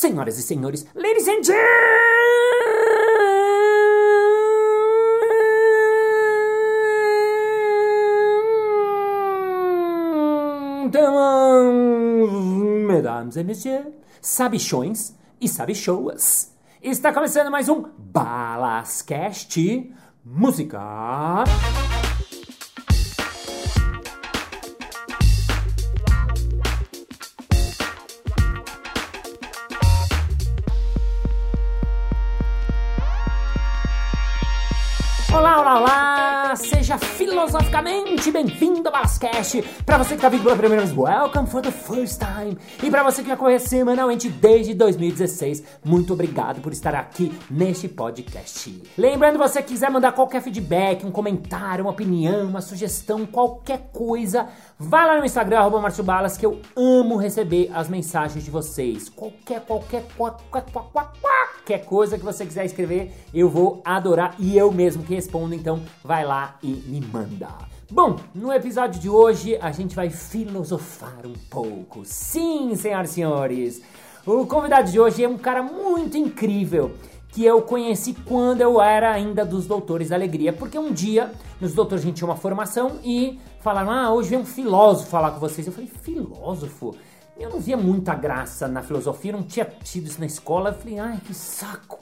Senhoras e senhores, ladies and gentlemen, mesdames et messieurs, sabichões e sabichoas. Está começando mais um Balascast Música. Olá! Seja filosoficamente bem-vindo ao Balascast. Para você que está vindo pela primeira vez, welcome for the first time. E para você que acompanha semanalmente desde 2016, muito obrigado por estar aqui neste podcast. Lembrando, você quiser mandar qualquer feedback, um comentário, uma opinião, uma sugestão, qualquer coisa, vá lá no Instagram, arroba Márcio Balas, que eu amo receber as mensagens de vocês. Qualquer, qualquer, qualquer, qualquer, qualquer coisa que você quiser escrever, eu vou adorar e eu mesmo que respondo, então vai lá e me manda. Bom, no episódio de hoje a gente vai filosofar um pouco. Sim, senhoras e senhores, o convidado de hoje é um cara muito incrível que eu conheci quando eu era ainda dos Doutores da Alegria, porque um dia nos Doutores a gente tinha uma formação e falaram: "Ah, hoje vem um filósofo falar com vocês". Eu falei: "Filósofo?" Eu não via muita graça na filosofia, não tinha tido isso na escola. Eu falei: "Ai, que saco".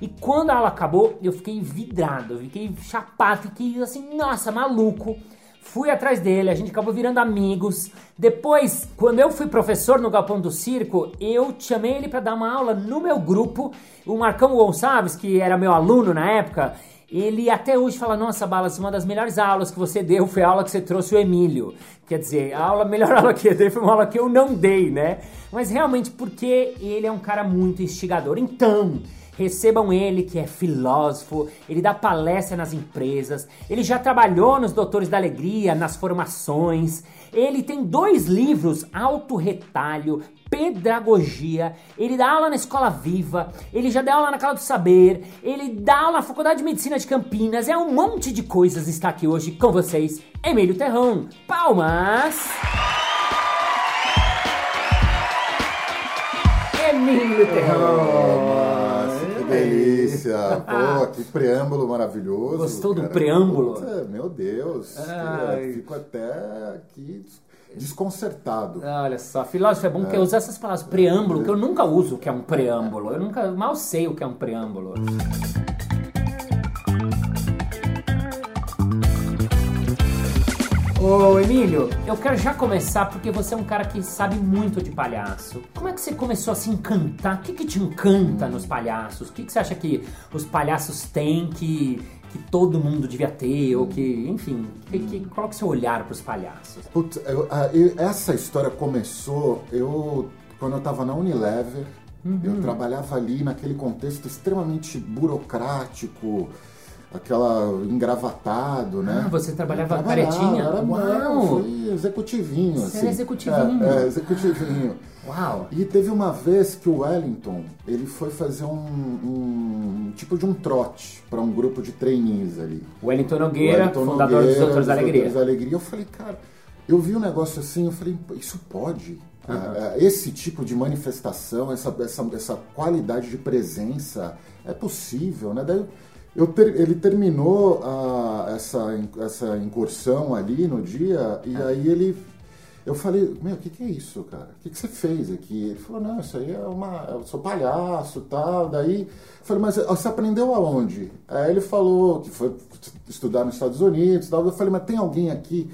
E quando a aula acabou, eu fiquei vidrado, eu fiquei chapado, fiquei assim, nossa, maluco. Fui atrás dele, a gente acabou virando amigos. Depois, quando eu fui professor no Galpão do Circo, eu chamei ele para dar uma aula no meu grupo. O Marcão Gonçalves, que era meu aluno na época, ele até hoje fala: Nossa, Balas, uma das melhores aulas que você deu foi a aula que você trouxe o Emílio. Quer dizer, a aula, melhor aula que eu dei foi uma aula que eu não dei, né? Mas realmente porque ele é um cara muito instigador. Então. Recebam ele, que é filósofo, ele dá palestra nas empresas, ele já trabalhou nos Doutores da Alegria, nas formações. Ele tem dois livros, Autorretalho, Pedagogia. Ele dá aula na Escola Viva, ele já deu aula na Cala do Saber, ele dá aula na Faculdade de Medicina de Campinas. É um monte de coisas está aqui hoje com vocês, Emílio Terrão. Palmas! Emílio Terrão! Delícia! Pô, que preâmbulo maravilhoso. Gostou do cara. preâmbulo? Puta, meu Deus. Ai. Fico até aqui desconcertado. Olha só, filósofo é bom que eu usar essas palavras. Preâmbulo, que eu nunca uso o que é um preâmbulo. Eu nunca mal sei o que é um preâmbulo. Ô Emílio, eu quero já começar porque você é um cara que sabe muito de palhaço. Como é que você começou a se encantar? O que, que te encanta nos palhaços? O que, que você acha que os palhaços têm que, que todo mundo devia ter? Ou que, enfim, que, que, qual é o seu olhar para os palhaços? Putz, eu- eu- essa história começou eu quando eu estava na Unilever. Uhum. Eu trabalhava ali naquele contexto extremamente burocrático, aquela engravatado, né? Ah, você trabalhava? Era, Uau! não, fui executivinho, Você assim. era executivinho? É, é, executivinho. Uau! E teve uma vez que o Wellington ele foi fazer um, um tipo de um trote para um grupo de trainees ali. Wellington Nogueira, Wellington fundador Nogueira, dos Doutores da Alegria. Doutores da Alegria. Eu falei, cara, eu vi um negócio assim, eu falei, "Pô, isso pode? Ah, esse tipo de manifestação, essa, essa, essa qualidade de presença é possível, né? Daí eu ter- ele terminou ah, essa, essa incursão ali no dia e aí ele eu falei, meu, o que, que é isso, cara? O que, que você fez aqui? Ele falou, não, isso aí é uma. Eu sou palhaço tal. Daí eu falei, mas você aprendeu aonde? Aí ele falou que foi estudar nos Estados Unidos tal. Eu falei, mas tem alguém aqui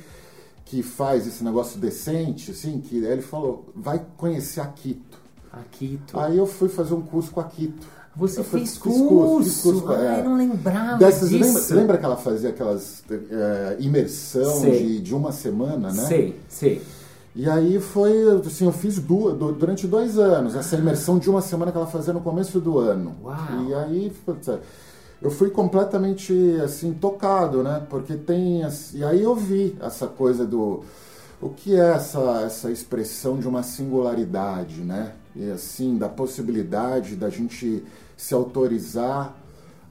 que faz esse negócio decente, assim? Que aí ele falou, vai conhecer a Quito. Akito. Aí eu fui fazer um curso com a Quito. Você Eu fez fiz curso? fiz curso Ai, é. não lembrava Dessas, lembra, lembra que ela fazia aquelas é, imersão de, de uma semana, né? Sei, sei. E aí foi, assim, eu fiz duas, du- durante dois anos, essa imersão de uma semana que ela fazia no começo do ano. Uau. E aí, putz, eu fui completamente, assim, tocado, né? Porque tem, e aí eu vi essa coisa do, o que é essa, essa expressão de uma singularidade, né? E assim, da possibilidade da gente se autorizar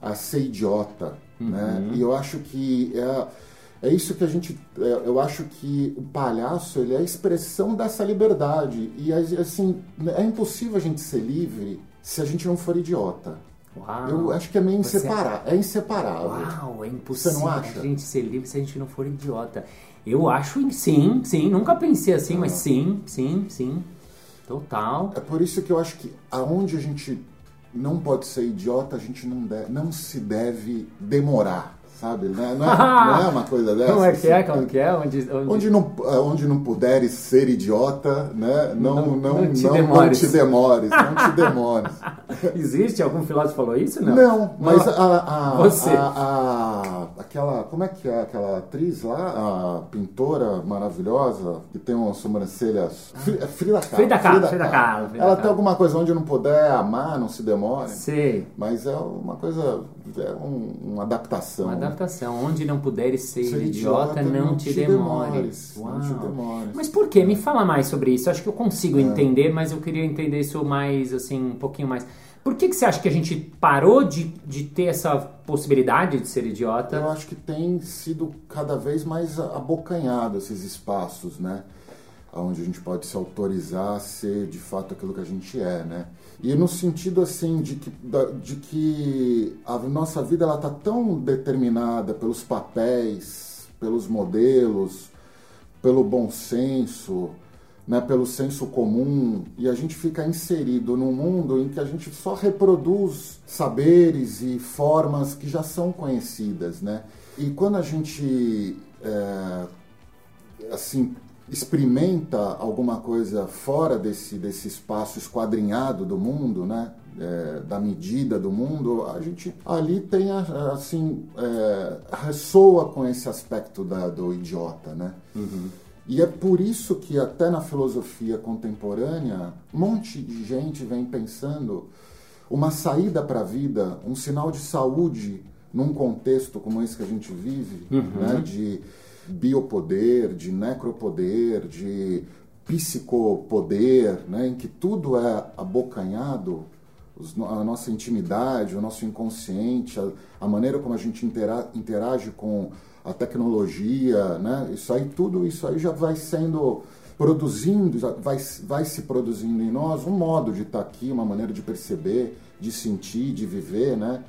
a ser idiota, né? E eu acho que é, é isso que a gente. é, eu acho que o palhaço ele é a expressão dessa liberdade. E assim, é impossível a gente ser livre se a gente não for idiota. Uau. Eu acho que é meio Você- inseparável. É inseparável. Uau, é impossível Você não acha? a gente ser livre se a gente não for idiota. Eu acho sim, sim, nunca pensei assim, Ah. mas sim, sim, sim. Total. É por isso que eu acho que aonde a gente não pode ser idiota, a gente não, deve, não se deve demorar, sabe? Não é, não é- não é uma coisa dessa. Como é que é? assim, Como que é? Onde, onde... Onde não, eh, onde não puderes ser idiota, né? Não, Não- não, não, não te não demores. te demores, não te demores. Existe? Algum filósofo falou isso? Não. Não, mas Não. a, a, Você. a- a- aquela, como é que é aquela atriz lá, a pintora maravilhosa que tem uma sobrancelha, Fri- é Frida Kahlo. Frida Kahlo, Frida Kahlo, Frida Ela Kahlo. tem alguma coisa onde não puder amar, não se demore. Sei. Mas é uma coisa, é um- uma adaptação. Uma adaptação. Onde não puderes ser, Ser idiota, idiota, não, não te, te demores. demores, não te Uau. demores. Mas por quê? Me fala mais sobre isso. Acho que eu É. consigo entender, mas eu queria entender isso mais, assim, um pouquinho mais. Por que, que você acha que a gente parou de, de ter essa possibilidade de ser idiota? Eu acho que tem sido cada vez mais abocanhado esses espaços, né? Onde a gente pode se autorizar a ser de fato aquilo que a gente é, né? E no sentido assim de que, de que a nossa vida ela tá tão determinada pelos papéis, pelos modelos, pelo bom senso, né, pelo senso comum, e a gente fica inserido num mundo em que a gente só reproduz saberes e formas que já são conhecidas, né? E quando a gente é, assim experimenta alguma coisa fora desse desse espaço esquadrinhado do mundo, né? é, da medida do mundo, a gente ali tem assim é, ressoa com esse aspecto da- do idiota, né? E é por isso que até na filosofia contemporânea, um monte de gente vem pensando uma saída para a vida, um sinal de saúde num contexto como esse que a gente vive, né, de biopoder, de necropoder, de psicopoder, né, em que tudo é abocanhado, a nossa intimidade, o nosso inconsciente, a, a maneira como a gente intera- interage com a tecnologia, né? Isso aí, tudo isso aí já vai sendo produzindo, vai, vai se produzindo em nós um modo de estar aqui, uma maneira de perceber, de sentir, de viver, né?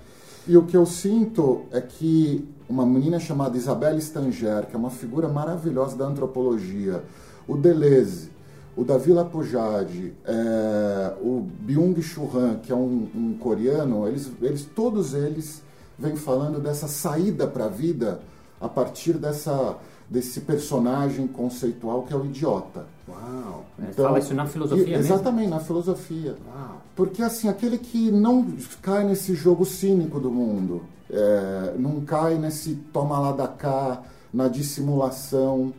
E o que eu sinto é que uma menina chamada Isabelle Stanger, que é uma figura maravilhosa da antropologia, o Deleuze, o Davi Lapujade, é, o Byung-Chul Han, que é um, um coreano, eles, eles, todos eles vêm falando dessa saída para a vida a partir dessa, desse personagem conceitual que é o idiota. Uau. É, Então, Fala isso na filosofia e- mesmo? Exatamente, na filosofia. Uau. Porque assim, aquele que não cai nesse jogo cínico do mundo, é, não cai nesse toma lá da cá, na dissimulação,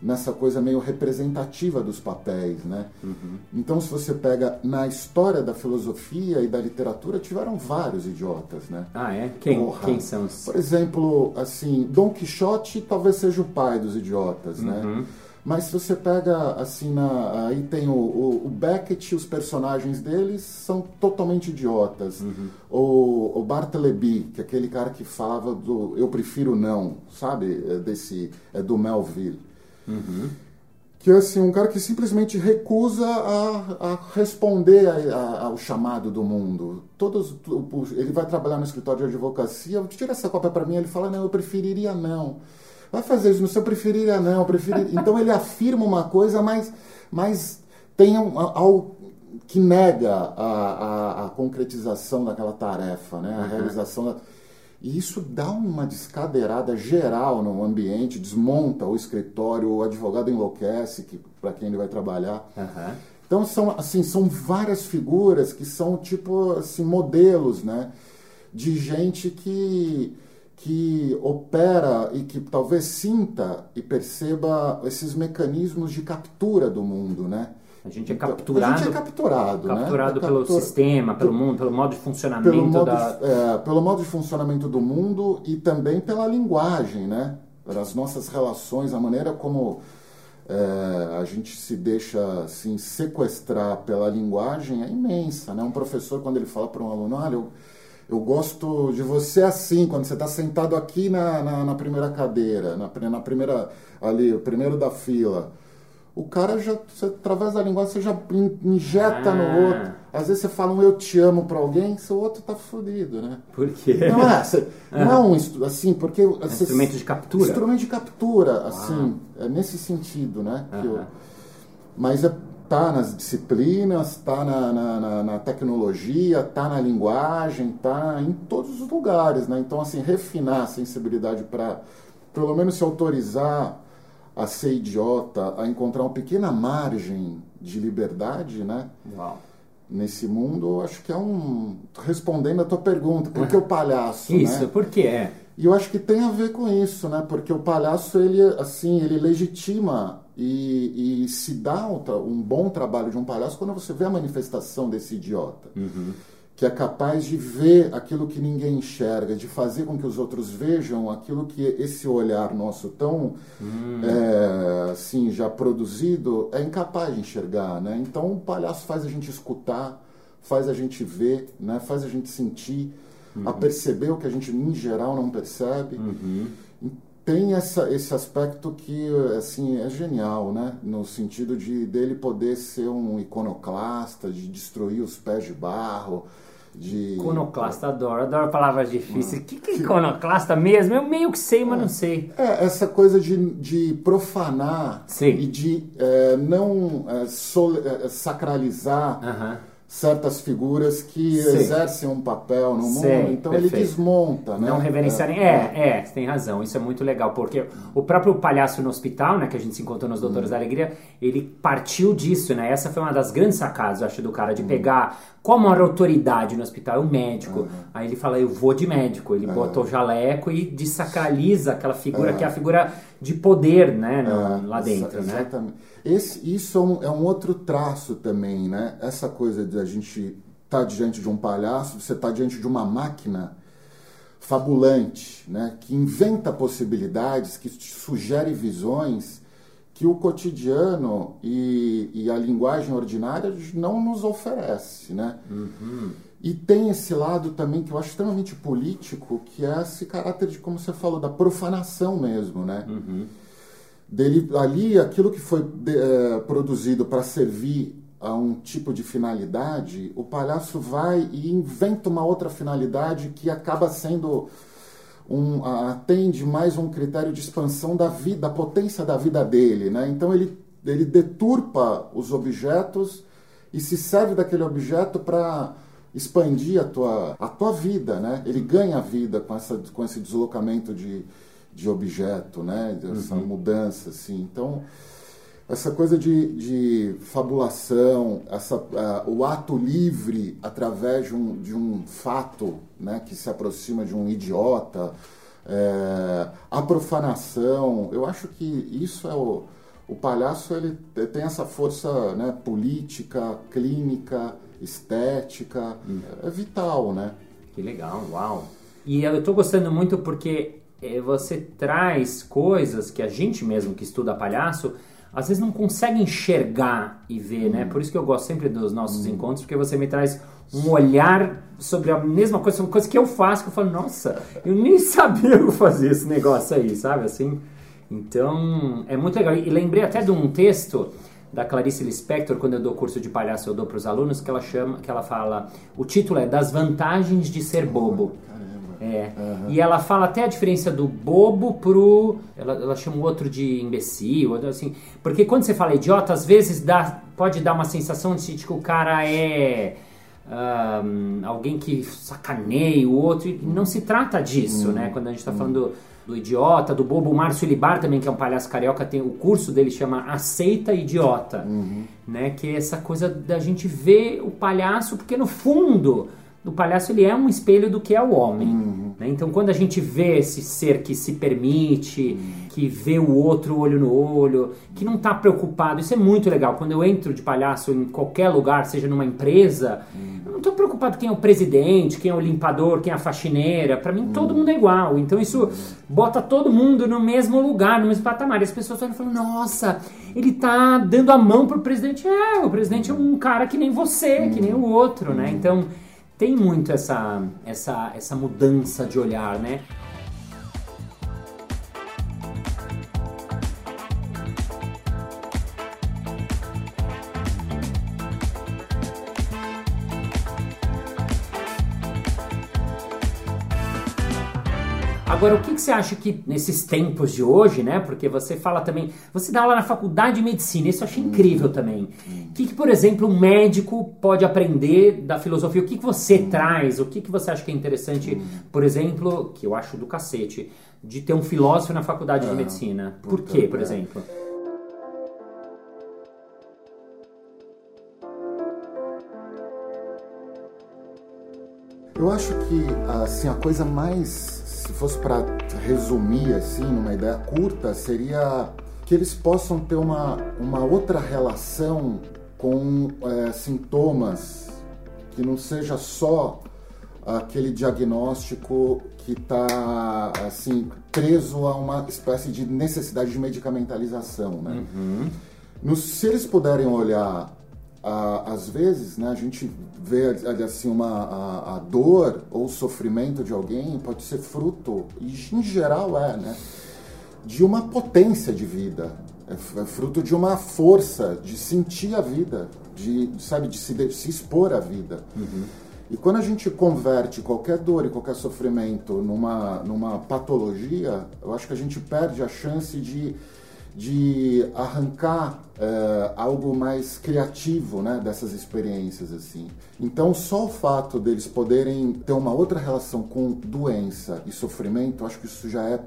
nessa coisa meio representativa dos papéis, né? Então, se você pega na história da filosofia e da literatura, tiveram vários idiotas, né? Ah, é? Quem, Porra. quem são os... Por exemplo, assim, Dom Quixote talvez seja o pai dos idiotas, né? Mas se você pega, assim, na, aí tem o, o, o Beckett, os personagens deles são totalmente idiotas. O, o Bartleby, que é aquele cara que falava do eu prefiro não, sabe? É desse, é do Melville. Que é assim, um cara que simplesmente recusa a, a responder a- a- ao chamado do mundo. Todos, ele vai trabalhar no escritório de advocacia, tira essa cópia para mim, ele fala, não, eu preferiria não. Vai fazer isso, no seu preferiria não, eu preferiria... Então ele afirma uma coisa, mas, mas tem um, algo que nega a, a, a concretização daquela tarefa, né? a realização da... E isso dá uma descadeirada geral no ambiente, desmonta o escritório, o advogado enlouquece que, para quem ele vai trabalhar. Aham. Então são assim são várias figuras que são tipo assim modelos, né, de gente que que opera e que talvez sinta e perceba esses mecanismos de captura do mundo, né? A gente é Então, capturado, A gente é capturado, né? capturado É pelo captura- sistema, pelo mundo, pelo modo de funcionamento pelo modo, da... é, pelo modo de funcionamento do mundo e também pela linguagem, né? Pelas nossas relações, a maneira como é, a gente se deixa assim, sequestrar pela linguagem é imensa, né? Um professor, quando ele fala para um aluno, olha, eu, eu gosto de você assim, quando você está sentado aqui na, na, na, primeira cadeira, na, na primeira, ali, o primeiro da fila. O cara já, você, através da linguagem, você já injeta ah. no outro. Às vezes você fala um eu te amo para alguém, seu outro tá fodido, né? Por quê? Não é, você, ah. não, assim, porque... É você, instrumento de captura? Instrumento de captura, assim, é nesse sentido, né? Que eu, mas é tá nas disciplinas, tá na, na, na, na, tecnologia, tá na linguagem, tá em todos os lugares, né? Então, assim, refinar a sensibilidade para, pelo menos, se autorizar a ser idiota, a encontrar uma pequena margem de liberdade, né? Uau. Nesse mundo, acho que é um. Respondendo a tua pergunta, por que o palhaço? Isso, né? por que é? E eu acho que tem a ver com isso, né? Porque o palhaço, ele, assim, ele legitima e, e se dá um, um, bom trabalho de um palhaço quando você vê a manifestação desse idiota. Uhum. Que é capaz de ver aquilo que ninguém enxerga, de fazer com que os outros vejam aquilo que esse olhar nosso tão uhum. é, assim, já produzido é incapaz de enxergar. Né? Então o palhaço faz a gente escutar, faz a gente ver, né? faz a gente sentir uhum. a perceber o que a gente, em geral, não percebe. Uhum. Tem essa, esse aspecto que assim é genial, né? No sentido de dele poder ser um iconoclasta, de destruir os pés de barro, de... Iconoclasta, adoro, adoro palavras difíceis. O que, que é iconoclasta mesmo? Eu meio que sei, mas é, não sei. É, essa coisa de, de profanar Sim. e de é, não é, é, sacralizar certas figuras que Sim. exercem um papel no mundo, então perfeito. ele desmonta, né? Não reverenciarem. É, é, é, você tem razão, isso é muito legal, porque o próprio palhaço no hospital, né, que a gente se encontrou nos Doutores hum. da Alegria, ele partiu disso, né? Essa foi uma das grandes sacadas, eu acho, do cara, de hum. pegar como a autoridade no hospital, é o médico. Uhum. Aí ele fala, eu vou de médico. Ele uhum. bota o jaleco e desacraliza aquela figura uhum. que é a figura de poder, né, no, lá dentro, Ex né? Exatamente. Esse, isso é um, é um, outro traço também, né? Essa coisa de a gente estar tá diante de um palhaço, você está diante de uma máquina fabulante, né? Que inventa possibilidades, que sugere visões que o cotidiano e, e, a linguagem ordinária não nos oferece, né? Uhum. E tem esse lado também que eu acho extremamente político, que é esse caráter de, como você falou, da profanação mesmo, né? Uhum. Dele, ali, aquilo que foi de, é, produzido para servir a um tipo de finalidade, o palhaço vai e inventa uma outra finalidade que acaba sendo um, atende mais um critério de expansão da vida, da potência da vida dele, né? Então ele, ele deturpa os objetos e se serve daquele objeto para expandir a tua, a tua vida, né? Ele ganha vida com, essa, com esse deslocamento de, de objeto, né? Essa uhum. mudança, assim. Então, essa coisa de, de fabulação, essa, uh, o ato livre através de um, de um fato né, que se aproxima de um idiota, é, a profanação, eu acho que isso é o, o palhaço ele tem essa força né, política, clínica, estética, hum. é vital, né? Que legal, uau! E eu estou gostando muito porque você traz coisas que a gente mesmo que estuda palhaço às vezes não consegue enxergar e ver, né? Por isso que eu gosto sempre dos nossos encontros, porque você me traz um olhar sobre a mesma coisa, uma coisa que eu faço, que eu falo, nossa, eu nem sabia eu fazer esse negócio aí, sabe? Assim, então, é muito legal. E lembrei até de um texto da Clarice Lispector, quando eu dou curso de palhaço, eu dou para os alunos, que ela chama, que ela fala, o título é Das Vantagens de Ser Bobo. É. Uhum. E ela fala até a diferença do bobo pro. Ela, ela chama o outro de imbecil, assim. Porque quando você fala idiota, às vezes dá, pode dar uma sensação de que o cara é. Um, alguém que sacaneia o outro. E não se trata disso, uhum. né? Quando a gente está uhum. falando do idiota, do bobo. O Márcio Libar também, que é um palhaço carioca, tem o curso dele chama Aceita Idiota, uhum. né? Que é essa coisa da gente ver o palhaço, porque no fundo o palhaço ele é um espelho do que é o homem. Uhum. Né? Então, quando a gente vê esse ser que se permite, uhum. que vê o outro olho no olho, que não está preocupado, isso é muito legal. Quando eu entro de palhaço em qualquer lugar, seja numa empresa, uhum. eu não estou preocupado quem é o presidente, quem é o limpador, quem é a faxineira. Para mim, todo uhum. mundo é igual. Então, isso bota todo mundo no mesmo lugar, no mesmo patamar. E as pessoas olham e falam: nossa, ele está dando a mão pro presidente. É, o presidente é um cara que nem você, que nem o outro, né? Então tem muito essa, essa, essa mudança de olhar, né? Agora, o que, que, você acha que nesses tempos de hoje, né? Porque você fala também, você dá aula na faculdade de medicina, isso eu achei incrível também. O que, que, por exemplo, um médico pode aprender da filosofia? O que, que você traz? O que, que você acha que é interessante, por exemplo, que eu acho do cacete, de ter um filósofo na faculdade de medicina? Por quê, por exemplo? Eu acho que assim a coisa mais se fosse para resumir assim, numa ideia curta, seria que eles possam ter uma, uma outra relação com é, sintomas que não seja só aquele diagnóstico que está assim preso a uma espécie de necessidade de medicamentalização, né? Uhum. No, se eles puderem olhar às vezes, né, a gente vê assim uma a, a, dor ou sofrimento de alguém pode ser fruto e em geral é, né, de uma potência de vida, é, é fruto de uma força de sentir a vida, de sabe de se, de se expor à vida. Uhum. E quando a gente converte qualquer dor e qualquer sofrimento numa numa patologia, eu acho que a gente perde a chance de de arrancar é, algo mais criativo né, dessas experiências assim. Então só o fato deles poderem ter uma outra relação com doença e sofrimento, acho que isso já é,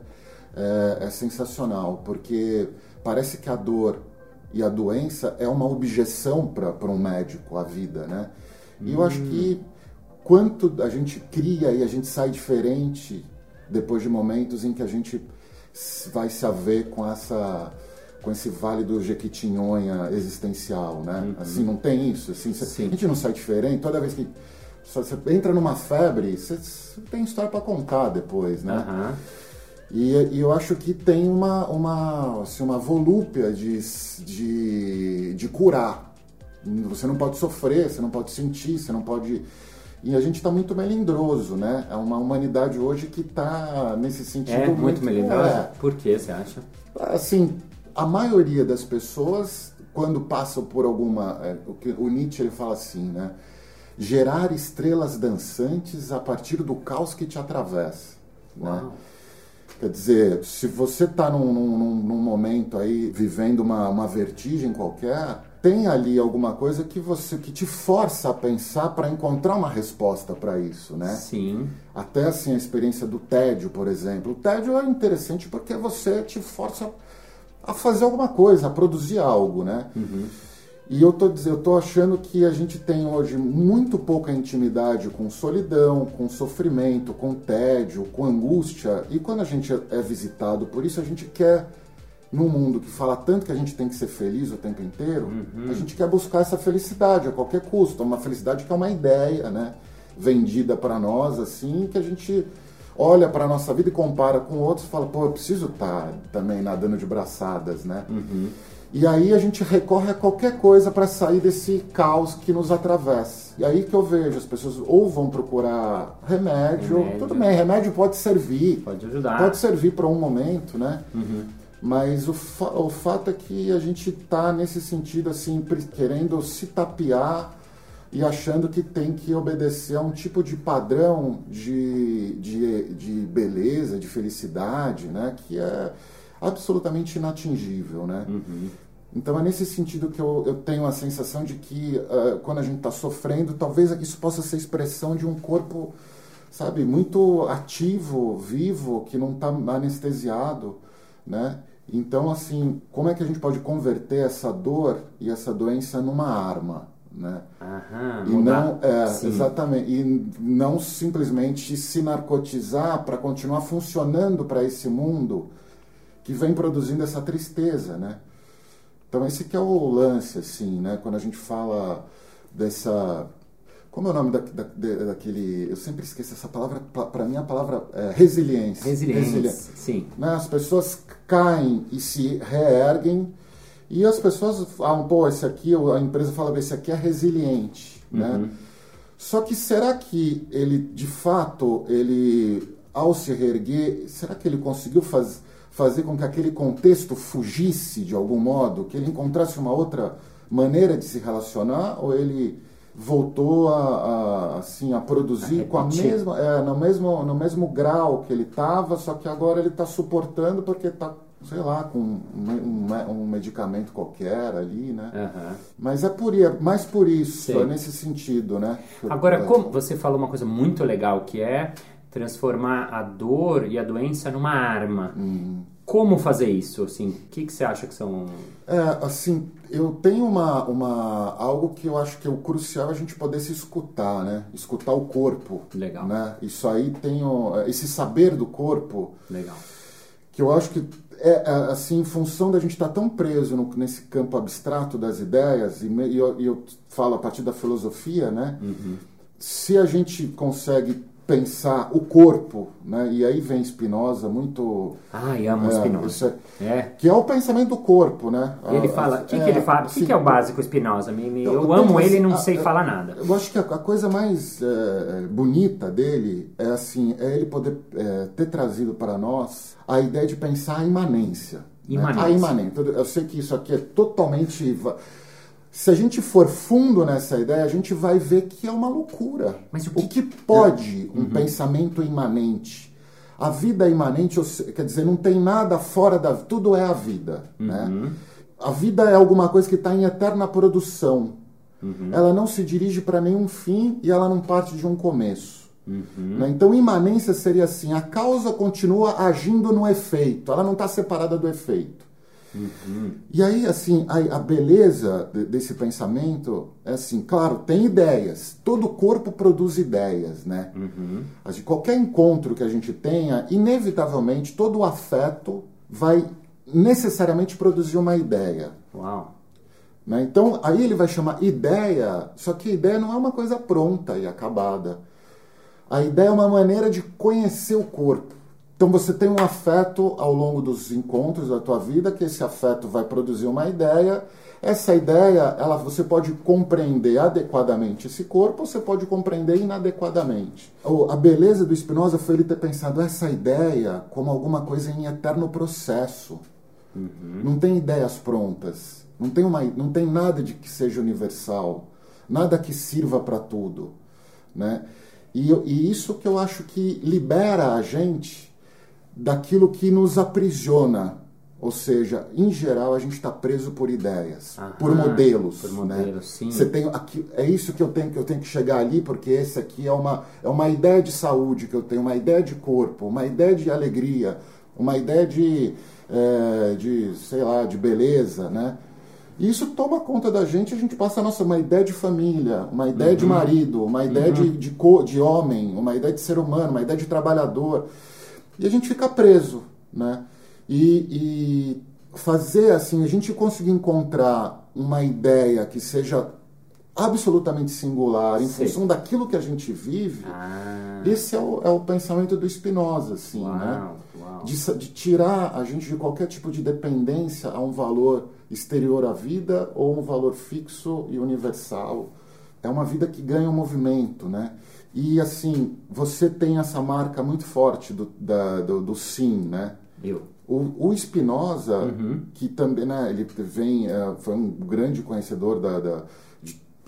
é, é sensacional, porque parece que a dor e a doença é uma objeção para um médico, a vida, né? E hum. eu acho que quanto a gente cria e a gente sai diferente depois de momentos em que a gente vai se haver com essa com esse vale do Jequitinhonha existencial, né? Uhum. Assim, não tem isso. Assim, cê, a gente não sai diferente. Toda vez que você entra numa febre, você tem história para contar depois, né? Uhum. E, e, eu acho que tem uma, uma, assim, uma volúpia de, de, de curar. Você não pode sofrer, você não pode sentir, você não pode e a gente está muito melindroso, né? É uma humanidade hoje que está nesse sentido é, muito, muito melindrosa. É. Por que você acha? Assim, a maioria das pessoas quando passam por alguma, é, o que o Nietzsche ele fala assim, né? Gerar estrelas dançantes a partir do caos que te atravessa, né? Quer dizer, se você está num, num, num, momento aí vivendo uma, uma vertigem qualquer, tem ali alguma coisa que você que te força a pensar para encontrar uma resposta para isso, né? Sim. Até assim a experiência do tédio, por exemplo. O tédio é interessante porque você te força a fazer alguma coisa, a produzir algo, né? Uhum. E eu tô, eu tô achando que a gente tem hoje muito pouca intimidade com solidão, com sofrimento, com tédio, com angústia. E quando a gente é visitado por isso, a gente quer num mundo que fala tanto que a gente tem que ser feliz o tempo inteiro, uhum. a gente quer buscar essa felicidade a qualquer custo, uma felicidade que é uma ideia, né, vendida para nós assim, que a gente olha para a nossa vida e compara com outros e fala, pô, eu preciso estar tá também nadando de braçadas, né? Uhum. E aí a gente recorre a qualquer coisa para sair desse caos que nos atravessa. E aí que eu vejo as pessoas ou vão procurar remédio, remédio. tudo bem, remédio pode servir, pode ajudar, pode servir para um momento, né? Uhum. Mas o, fa o fato é que a gente está nesse sentido assim, querendo se tapear e achando que tem que obedecer a um tipo de padrão de, de, de beleza, de felicidade, né? Que é absolutamente inatingível, né? Uhum. Então é nesse sentido que eu, eu tenho a sensação de que uh, quando a gente está sofrendo, talvez isso possa ser expressão de um corpo, sabe, muito ativo, vivo, que não está anestesiado, né? Então, assim, como é que a gente pode converter essa dor e essa doença numa arma? Né? Aham, e não é, exatamente e não simplesmente se narcotizar para continuar funcionando para esse mundo que vem produzindo essa tristeza, né? Então esse que é o lance assim, né? Quando a gente fala dessa como é o nome da, da, daquele. Eu sempre esqueço essa palavra, para mim a palavra é resiliência. Resiliência, resiliência. sim. Né? As pessoas caem e se reerguem, e as pessoas falam, pô, esse aqui, a empresa fala, esse aqui é resiliente, né? uhum. né? Só que será que ele, de fato, ele, ao se reerguer, será que ele conseguiu faz, fazer com que aquele contexto fugisse de algum modo, que ele encontrasse uma outra maneira de se relacionar, ou ele voltou a, a assim a produzir a com a mesma é, no mesmo no mesmo grau que ele estava só que agora ele está suportando porque está sei lá com um, um, um, medicamento qualquer ali né? Uhum. mas é por mais por isso é nesse sentido né? Agora como você falou uma coisa muito legal que é transformar a dor e a doença numa arma. Uhum. Como fazer isso? Assim, o que, que você acha que são? É, assim, eu tenho uma, uma algo que eu acho que é o crucial é a gente poder se escutar, né? Escutar o corpo. Legal. Né? Isso aí tem o, esse saber do corpo. Legal. Que eu acho que é, é assim, em função da gente estar tá tão preso no, nesse campo abstrato das ideias e, e, eu, e, eu, falo a partir da filosofia, né? Uhum. Se a gente consegue pensar o corpo, né? E aí vem Spinoza muito. Ah, amo é, Spinoza. É, é, Que é o pensamento do corpo, né? Ele fala. O que, é, que ele fala? O que, que, é o básico Spinoza? Me, me, eu, eu amo ele e não a, sei a, falar nada. Eu acho que a, a coisa mais é, bonita dele é assim, é ele poder é, ter trazido para nós a ideia de pensar a imanência. Imanência. Né? A imanência. Eu sei que isso aqui é totalmente se a gente for fundo nessa ideia, a gente vai ver que é uma loucura. Mas o que, o que pode um uhum. pensamento imanente? A vida é imanente, quer dizer, não tem nada fora da tudo é a vida, né? uhum. né? A vida é alguma coisa que está em eterna produção. Uhum. Ela não se dirige para nenhum fim e ela não parte de um começo. Uhum. Né? Então, imanência seria assim: a causa continua agindo no efeito, ela não está separada do efeito. Uhum. E aí, assim, a, a beleza de, desse pensamento é assim, claro, tem ideias. Todo corpo produz ideias, né? Uhum. Assim, qualquer encontro que a gente tenha, inevitavelmente, todo o afeto vai necessariamente produzir uma ideia. Uau! Né? Então, aí ele vai chamar ideia, só que a ideia não é uma coisa pronta e acabada. A ideia é uma maneira de conhecer o corpo. Então você tem um afeto ao longo dos encontros da tua vida, que esse afeto vai produzir uma ideia. Essa ideia, ela você pode compreender adequadamente esse corpo, você pode compreender inadequadamente. A beleza do Spinoza foi ele ter pensado essa ideia como alguma coisa em eterno processo. Uhum. Não tem ideias prontas, não tem, uma, não tem nada de que seja universal, nada que sirva para tudo, né? E, e isso que eu acho que libera a gente daquilo que nos aprisiona. Ou seja, em geral a gente está preso por ideias, Aham, por modelos. Por modelos, né? sim. Você tem aqui, é isso que eu tenho que eu tenho que chegar ali porque esse aqui é uma é uma ideia de saúde que eu tenho, uma ideia de corpo, uma ideia de alegria, uma ideia de é, de sei lá de beleza, né? E isso toma conta da gente, a gente passa a nossa uma ideia de família, uma ideia uhum. de marido, uma ideia uhum. de, de, de homem, uma ideia de ser humano, uma ideia de trabalhador e a gente fica preso, né? E, e fazer assim, a gente conseguir encontrar uma ideia que seja absolutamente singular em Sim. função daquilo que a gente vive, ah. esse é o, é o pensamento do Spinoza, assim, uau, né? Uau. De, de, tirar a gente de qualquer tipo de dependência a um valor exterior à vida ou um valor fixo e universal. É uma vida que ganha um movimento, né? E assim, você tem essa marca muito forte do, da, do, do sim, né? Eu. O, o Spinoza, uhum. que também, né, ele vem, é, foi um grande conhecedor da, da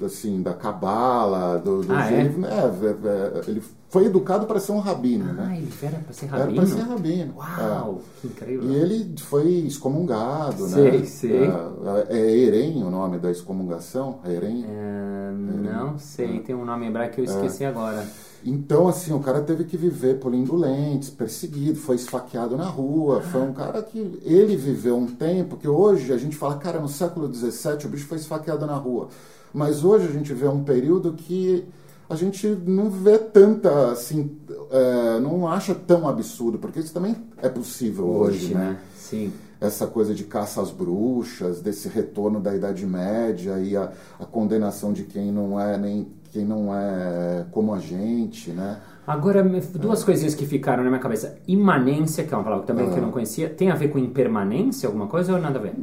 assim, da cabala, do, do ah, é? Ele, é, é, ele foi educado para ser um rabino, ah, né? ele era para ser rabino? Era para ser rabino. Uau, é. incrível. E ele foi excomungado, sei, né? Sei, é, é Erem o nome da excomungação? Erem? É, não sei, tem um nome hebraico que eu esqueci agora. Então, assim, o cara teve que viver polindo lentes, perseguido, foi esfaqueado na rua. Foi um cara que ele viveu um tempo que hoje a gente fala, cara, no século XVII o bicho foi esfaqueado na rua. Mas hoje a gente vê um período que a gente não vê tanta, assim, é, não acha tão absurdo, porque isso também é possível hoje, hoje né? né? Sim. Essa coisa de caça às bruxas, desse retorno da Idade Média e a, a condenação de quem não é nem quem não é como a gente, né? Agora, duas é. coisinhas que ficaram na minha cabeça. Imanência, que é uma palavra também é. que eu não conhecia, tem a ver com impermanência, alguma coisa ou nada a ver?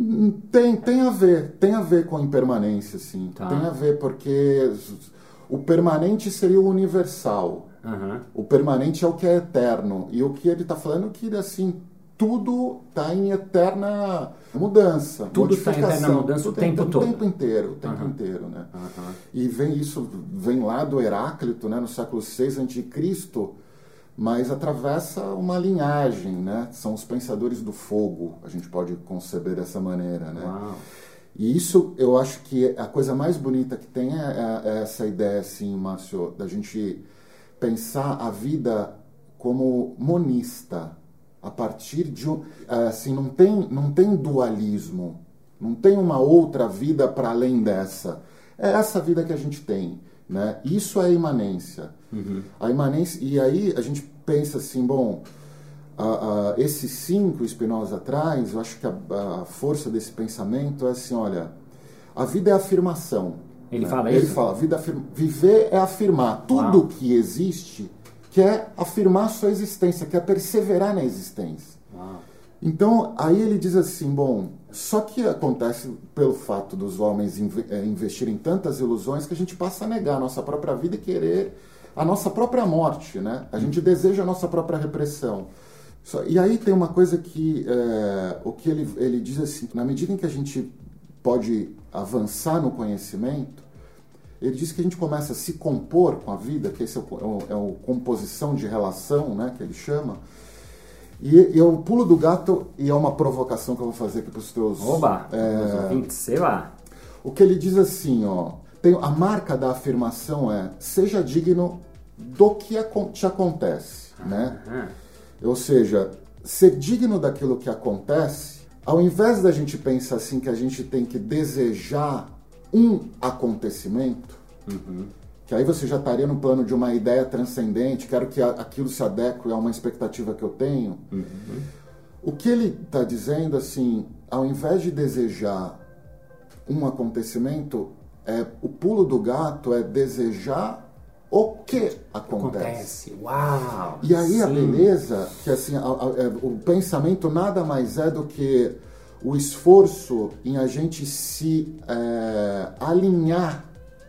Tem, tem a ver, tem a ver com impermanência, sim. Tá. Tem a ver, porque o permanente seria o universal. Aham. O permanente é o que é eterno. E o que ele está falando é que, assim, tudo está em eterna mudança. Tudo tá em eterna mudança o Tudo tem- tempo todo. O tempo inteiro, o tempo Aham. inteiro, né? Aham. E vem isso, vem lá do Heráclito, né, no século VI a.C., mas atravessa uma linhagem, né? São os pensadores do fogo, a gente pode conceber dessa maneira, né? Uau. E isso eu acho que a coisa mais bonita que tem é, é- é essa ideia, assim, Márcio, da gente pensar a vida como monista, a partir de é, Assim, não tem, não tem dualismo, não tem uma outra vida para além dessa. É essa vida que a gente tem. Né? Isso é imanência. A imanência. E aí a gente pensa assim, bom. a- a- esses cinco Spinoza traz, eu acho que a, a força desse pensamento é assim, olha, a vida é afirmação. Ele né? fala Ele isso? fala, a vida afirma- viver é afirmar. Tudo Uau. que existe quer afirmar sua existência, quer perseverar na existência. Uau. Então, aí ele diz assim, bom, só que acontece pelo fato dos homens eh, investirem em tantas ilusões que a gente passa a negar a nossa própria vida e querer a nossa própria morte, né? A gente deseja a nossa própria repressão. E aí tem uma coisa que eh, o que ele, ele diz assim, na medida em que a gente pode avançar no conhecimento, ele diz que a gente começa a se compor com a vida, que esse é o, é o- é o composição de relação, né, que ele chama. E eu pulo do gato e é uma provocação que eu vou fazer aqui para os teus. Oba, é, ouvintes, sei lá. o que ele diz assim, ó, tem, a marca da afirmação é seja digno do que te acontece, né? Ou seja, ser digno daquilo que acontece, ao invés da gente pensar assim que a gente tem que desejar um acontecimento, que aí você já estaria no plano de uma ideia transcendente, quero que a- aquilo se adeque a uma expectativa que eu tenho. O que ele está dizendo, assim, ao invés de desejar um acontecimento, é, o pulo do gato é desejar o que acontece. Acontece. Uau. E aí a Sim. beleza, que assim, a- a- é, o pensamento nada mais é do que o esforço em a gente se é, alinhar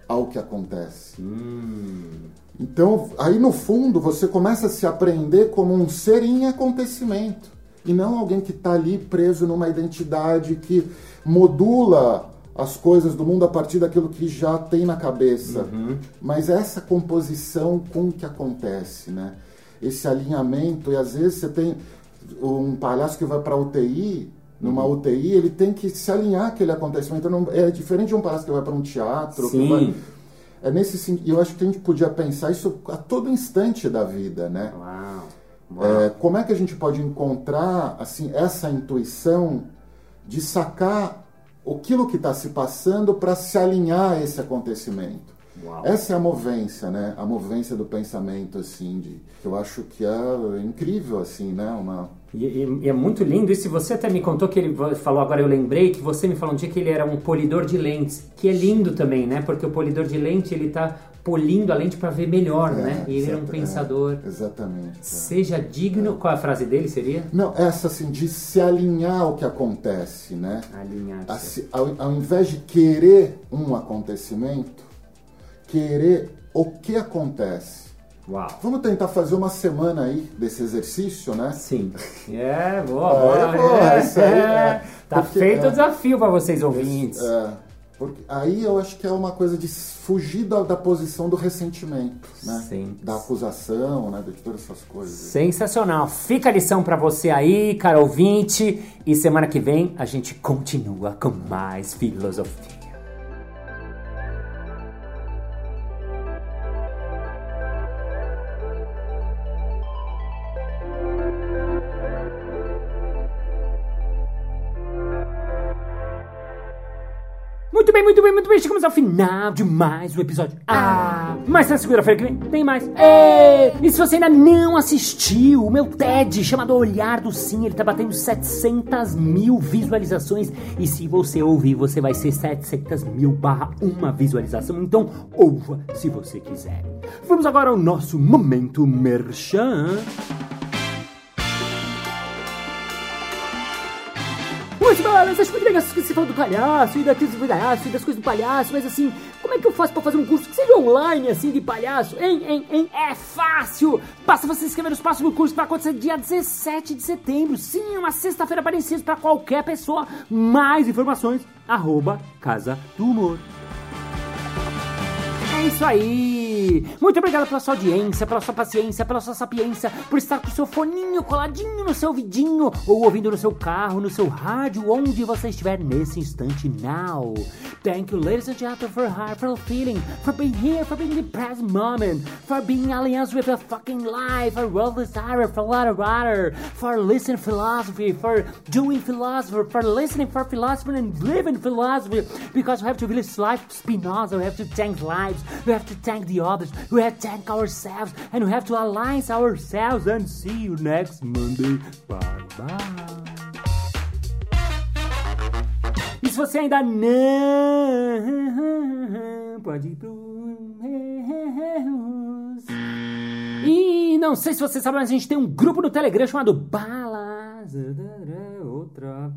ao que acontece. Hum. Então, aí no fundo, você começa a se aprender como um ser em acontecimento. E não alguém que está ali preso numa identidade que modula as coisas do mundo a partir daquilo que já tem na cabeça. Mas essa composição com o que acontece, né? Esse alinhamento, e às vezes você tem um palhaço que vai para UTI, numa UTI, ele tem que se alinhar àquele acontecimento. Não- é diferente de um palhaço que vai para um teatro, que Sim. vai, é nesse sentido. Eu acho que a gente podia pensar isso a todo instante da vida, né? Uau. Uau. É, como é que a gente pode encontrar assim essa intuição de sacar aquilo que está se passando para se alinhar a esse acontecimento? Uau. Essa é a movência, né? A movência do pensamento, assim, de, que eu acho que é incrível, assim, né? Uma, E, e- e é muito lindo isso. E você até me contou que ele falou, agora eu lembrei, que você me falou um dia que ele era um polidor de lentes. Que é lindo também, né? Porque o polidor de lente, ele tá polindo a lente para ver melhor, É, né? E ele era um exata- pensador. é, exatamente. é. Seja digno. Qual a frase dele seria? Não, essa assim, de se alinhar ao que acontece, né? Alinhar-se. Assim, ao, ao invés de querer um acontecimento, querer o que acontece. Uau. Vamos tentar fazer uma semana aí desse exercício, né? Sim. É, boa, boa. é, boa, isso aí, é. Tá Porque, feito é. o desafio para vocês ouvintes. É, porque aí eu acho que é uma coisa de fugir da, da posição do ressentimento, né? Sim. Da acusação, né? De todas essas coisas. Sensacional. Fica a lição pra você aí, cara ouvinte. E semana que vem a gente continua com mais filosofia. Bem, muito bem, muito bem. Chegamos ao final de mais um episódio. Ah, mas na segunda-feira que vem tem mais. Ê! E se você ainda não assistiu o meu TED chamado Olhar do Sim, ele tá batendo 700 mil visualizações. E se você ouvir, você vai ser 700 mil barra uma visualização. Então, ouva se você quiser. Vamos agora ao nosso momento merchan. Oi, Balas, acho muito legal que você falou do palhaço e daqueles do palhaço e das coisas do palhaço, mas assim, como é que eu faço pra fazer um curso que seja online, assim, de palhaço? Hein, hein, hein? É fácil! Basta você se inscrever nos próximos cursos que vai acontecer dia 17 de setembro. Sim, uma sexta-feira para ensino pra qualquer pessoa. Mais informações, arroba Casa do Humor. É isso aí! Muito obrigado pela sua audiência, pela sua paciência, pela sua sapiência, por estar com o seu foninho coladinho no seu vidinho, ou ouvindo no seu carro, no seu rádio, onde você estiver nesse instante now. Thank you, ladies and gentlemen, for heart, for feeling, for being here, for being in the present moment, for being alliance with a fucking life, for world desire, for a lot of water, for listening philosophy, for doing philosophy, for listening for philosophy and living philosophy, because we have to live life Spinoza, we have to thank lives, we have to thank the others, we have to thank ourselves, and we have to align ourselves, and see you next Monday. Bye bye. E se você ainda não pode ir pro E não sei se você sabe, mas a gente tem um grupo no Telegram chamado Balas. Outra.